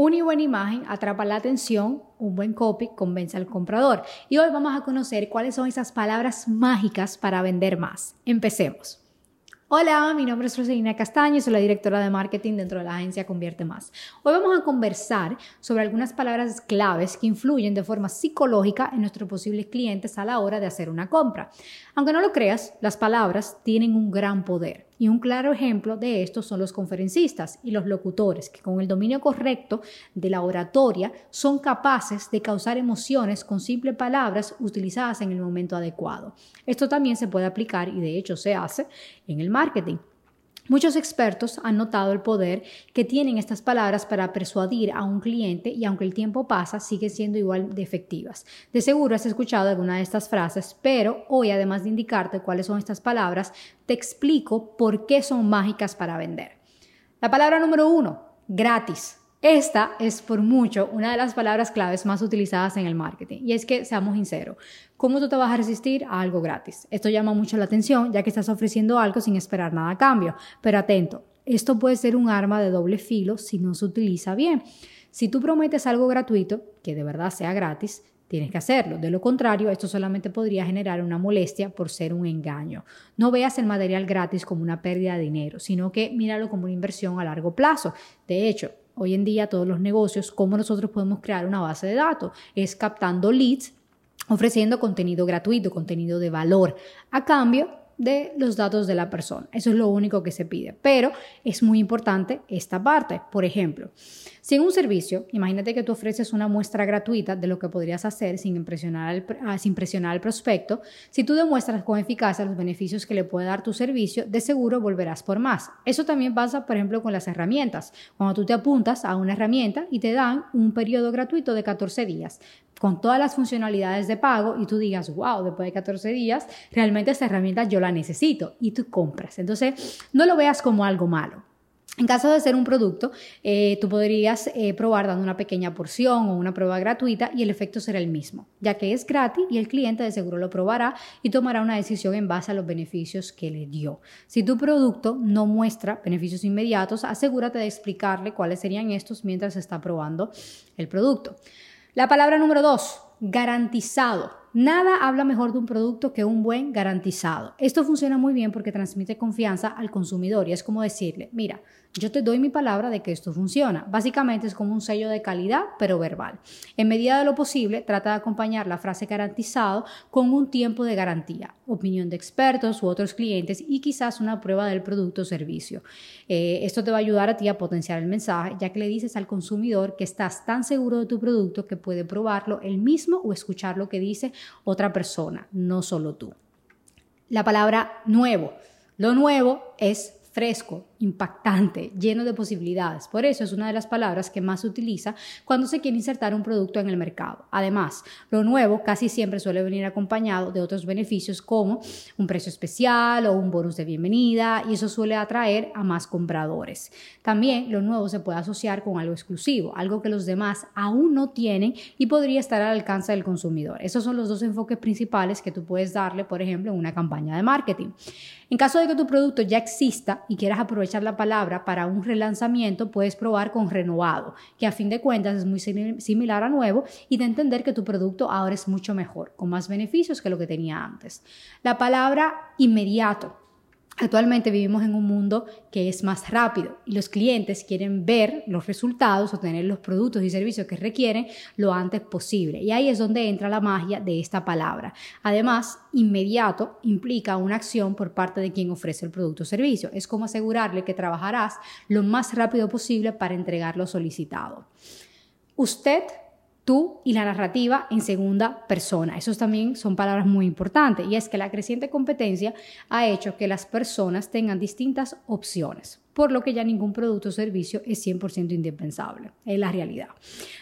Una buena imagen atrapa la atención, un buen copy convence al comprador. Y hoy vamos a conocer cuáles son esas palabras mágicas para vender más. Empecemos. Hola, mi nombre es Rosalina Castaño, soy la directora de marketing dentro de la agencia Convierte Más. Hoy vamos a conversar sobre algunas palabras claves que influyen de forma psicológica en nuestros posibles clientes a la hora de hacer una compra. Aunque no lo creas, las palabras tienen un gran poder. Y un claro ejemplo de esto son los conferencistas y los locutores, que con el dominio correcto de la oratoria son capaces de causar emociones con simples palabras utilizadas en el momento adecuado. Esto también se puede aplicar y de hecho se hace en el marketing. Muchos expertos han notado el poder que tienen estas palabras para persuadir a un cliente y aunque el tiempo pasa, siguen siendo igual de efectivas. De seguro has escuchado alguna de estas frases, pero hoy además de indicarte cuáles son estas palabras, te explico por qué son mágicas para vender. La palabra número uno, gratis. Esta es por mucho una de las palabras claves más utilizadas en el marketing. Y es que, seamos sinceros, ¿cómo tú te vas a resistir a algo gratis? Esto llama mucho la atención ya que estás ofreciendo algo sin esperar nada a cambio. Pero atento, esto puede ser un arma de doble filo si no se utiliza bien. Si tú prometes algo gratuito, que de verdad sea gratis, tienes que hacerlo. De lo contrario, esto solamente podría generar una molestia por ser un engaño. No veas el material gratis como una pérdida de dinero, sino que míralo como una inversión a largo plazo. De hecho, hoy en día todos los negocios, cómo nosotros podemos crear una base de datos, es captando leads, ofreciendo contenido gratuito, contenido de valor, a cambio de los datos de la persona. Eso es lo único que se pide. Pero es muy importante esta parte. Por ejemplo, si en un servicio, imagínate que tú ofreces una muestra gratuita de lo que podrías hacer sin impresionar al, ah, sin presionar al prospecto, si tú demuestras con eficacia los beneficios que le puede dar tu servicio, de seguro volverás por más. Eso también pasa, por ejemplo, con las herramientas. Cuando tú te apuntas a una herramienta y te dan un periodo gratuito de 14 días, con todas las funcionalidades de pago y tú digas, wow, después de 14 días, realmente esta herramienta yo la necesito y tú compras. Entonces, no lo veas como algo malo. En caso de ser un producto, eh, tú podrías eh, probar dando una pequeña porción o una prueba gratuita y el efecto será el mismo, ya que es gratis y el cliente de seguro lo probará y tomará una decisión en base a los beneficios que le dio. Si tu producto no muestra beneficios inmediatos, asegúrate de explicarle cuáles serían estos mientras está probando el producto. La palabra número dos, garantizado. Nada habla mejor de un producto que un buen garantizado. Esto funciona muy bien porque transmite confianza al consumidor y es como decirle, mira, yo te doy mi palabra de que esto funciona. Básicamente es como un sello de calidad, pero verbal. En medida de lo posible, trata de acompañar la frase garantizado con un tiempo de garantía, opinión de expertos u otros clientes y quizás una prueba del producto o servicio. Eh, esto te va a ayudar a ti a potenciar el mensaje, ya que le dices al consumidor que estás tan seguro de tu producto que puede probarlo él mismo o escuchar lo que dice otra persona, no solo tú. La palabra nuevo. Lo nuevo es fresco, impactante, lleno de posibilidades. Por eso es una de las palabras que más se utiliza cuando se quiere insertar un producto en el mercado. Además, lo nuevo casi siempre suele venir acompañado de otros beneficios como un precio especial o un bonus de bienvenida y eso suele atraer a más compradores. También lo nuevo se puede asociar con algo exclusivo, algo que los demás aún no tienen y podría estar al alcance del consumidor. Esos son los dos enfoques principales que tú puedes darle, por ejemplo, en una campaña de marketing. En caso de que tu producto ya exista y quieras aprovechar la palabra para un relanzamiento, puedes probar con renovado, que a fin de cuentas es muy similar a nuevo y de entender que tu producto ahora es mucho mejor, con más beneficios que lo que tenía antes. La palabra inmediato Actualmente vivimos en un mundo que es más rápido y los clientes quieren ver los resultados o tener los productos y servicios que requieren lo antes posible. Y ahí es donde entra la magia de esta palabra. Además, inmediato implica una acción por parte de quien ofrece el producto o servicio. Es como asegurarle que trabajarás lo más rápido posible para entregar lo solicitado. Usted tú y la narrativa en segunda persona. Esos también son palabras muy importantes y es que la creciente competencia ha hecho que las personas tengan distintas opciones, por lo que ya ningún producto o servicio es 100% indispensable, es la realidad.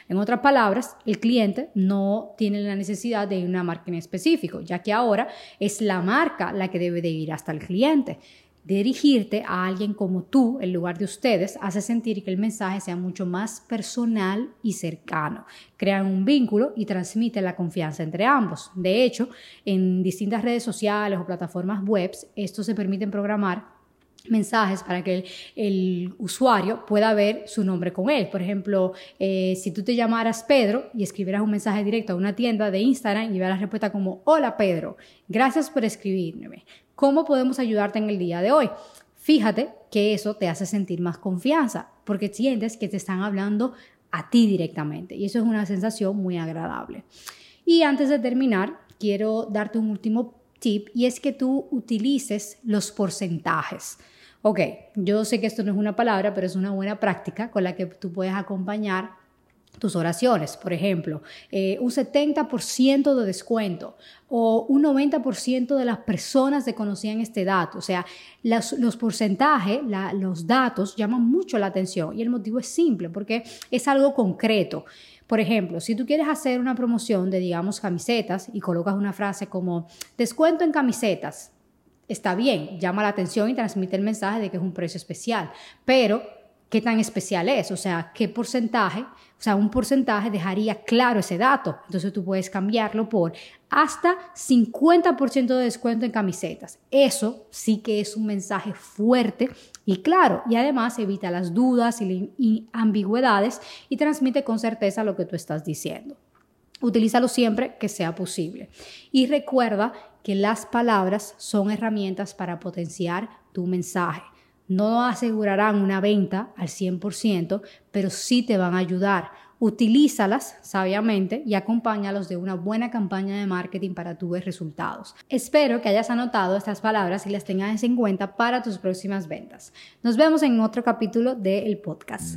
En otras palabras, el cliente no tiene la necesidad de una marca en específico, ya que ahora es la marca la que debe de ir hasta el cliente dirigirte a alguien como tú en lugar de ustedes hace sentir que el mensaje sea mucho más personal y cercano. Crean un vínculo y transmite la confianza entre ambos. De hecho, en distintas redes sociales o plataformas web, esto se permiten programar mensajes para que el, usuario pueda ver su nombre con él. Por ejemplo, eh, si tú te llamaras Pedro y escribieras un mensaje directo a una tienda de Instagram y veas la respuesta como, hola Pedro, gracias por escribirme. ¿Cómo podemos ayudarte en el día de hoy? Fíjate que eso te hace sentir más confianza porque sientes que te están hablando a ti directamente y eso es una sensación muy agradable. Y antes de terminar, quiero darte un último tip y es que tú utilices los porcentajes. Ok, yo sé que esto no es una palabra, pero es una buena práctica con la que tú puedes acompañar tus oraciones, por ejemplo, eh, un 70% de descuento o un 90% de las personas desconocían este dato. O sea, los, porcentajes, los datos llaman mucho la atención y el motivo es simple porque es algo concreto. Por ejemplo, si tú quieres hacer una promoción de, digamos, camisetas y colocas una frase como descuento en camisetas, está bien, llama la atención y transmite el mensaje de que es un precio especial, pero qué tan especial es, o sea, qué porcentaje, o sea, un porcentaje dejaría claro ese dato. Entonces tú puedes cambiarlo por hasta 50% de descuento en camisetas. Eso sí que es un mensaje fuerte y claro, y además evita las dudas y ambigüedades y transmite con certeza lo que tú estás diciendo. Utilízalo siempre que sea posible. Y recuerda que las palabras son herramientas para potenciar tu mensaje no asegurarán una venta al 100%, pero sí te van a ayudar. Utilízalas sabiamente y acompáñalos de una buena campaña de marketing para tu ver resultados. Espero que hayas anotado estas palabras y las tengas en cuenta para tus próximas ventas. Nos vemos en otro capítulo del podcast.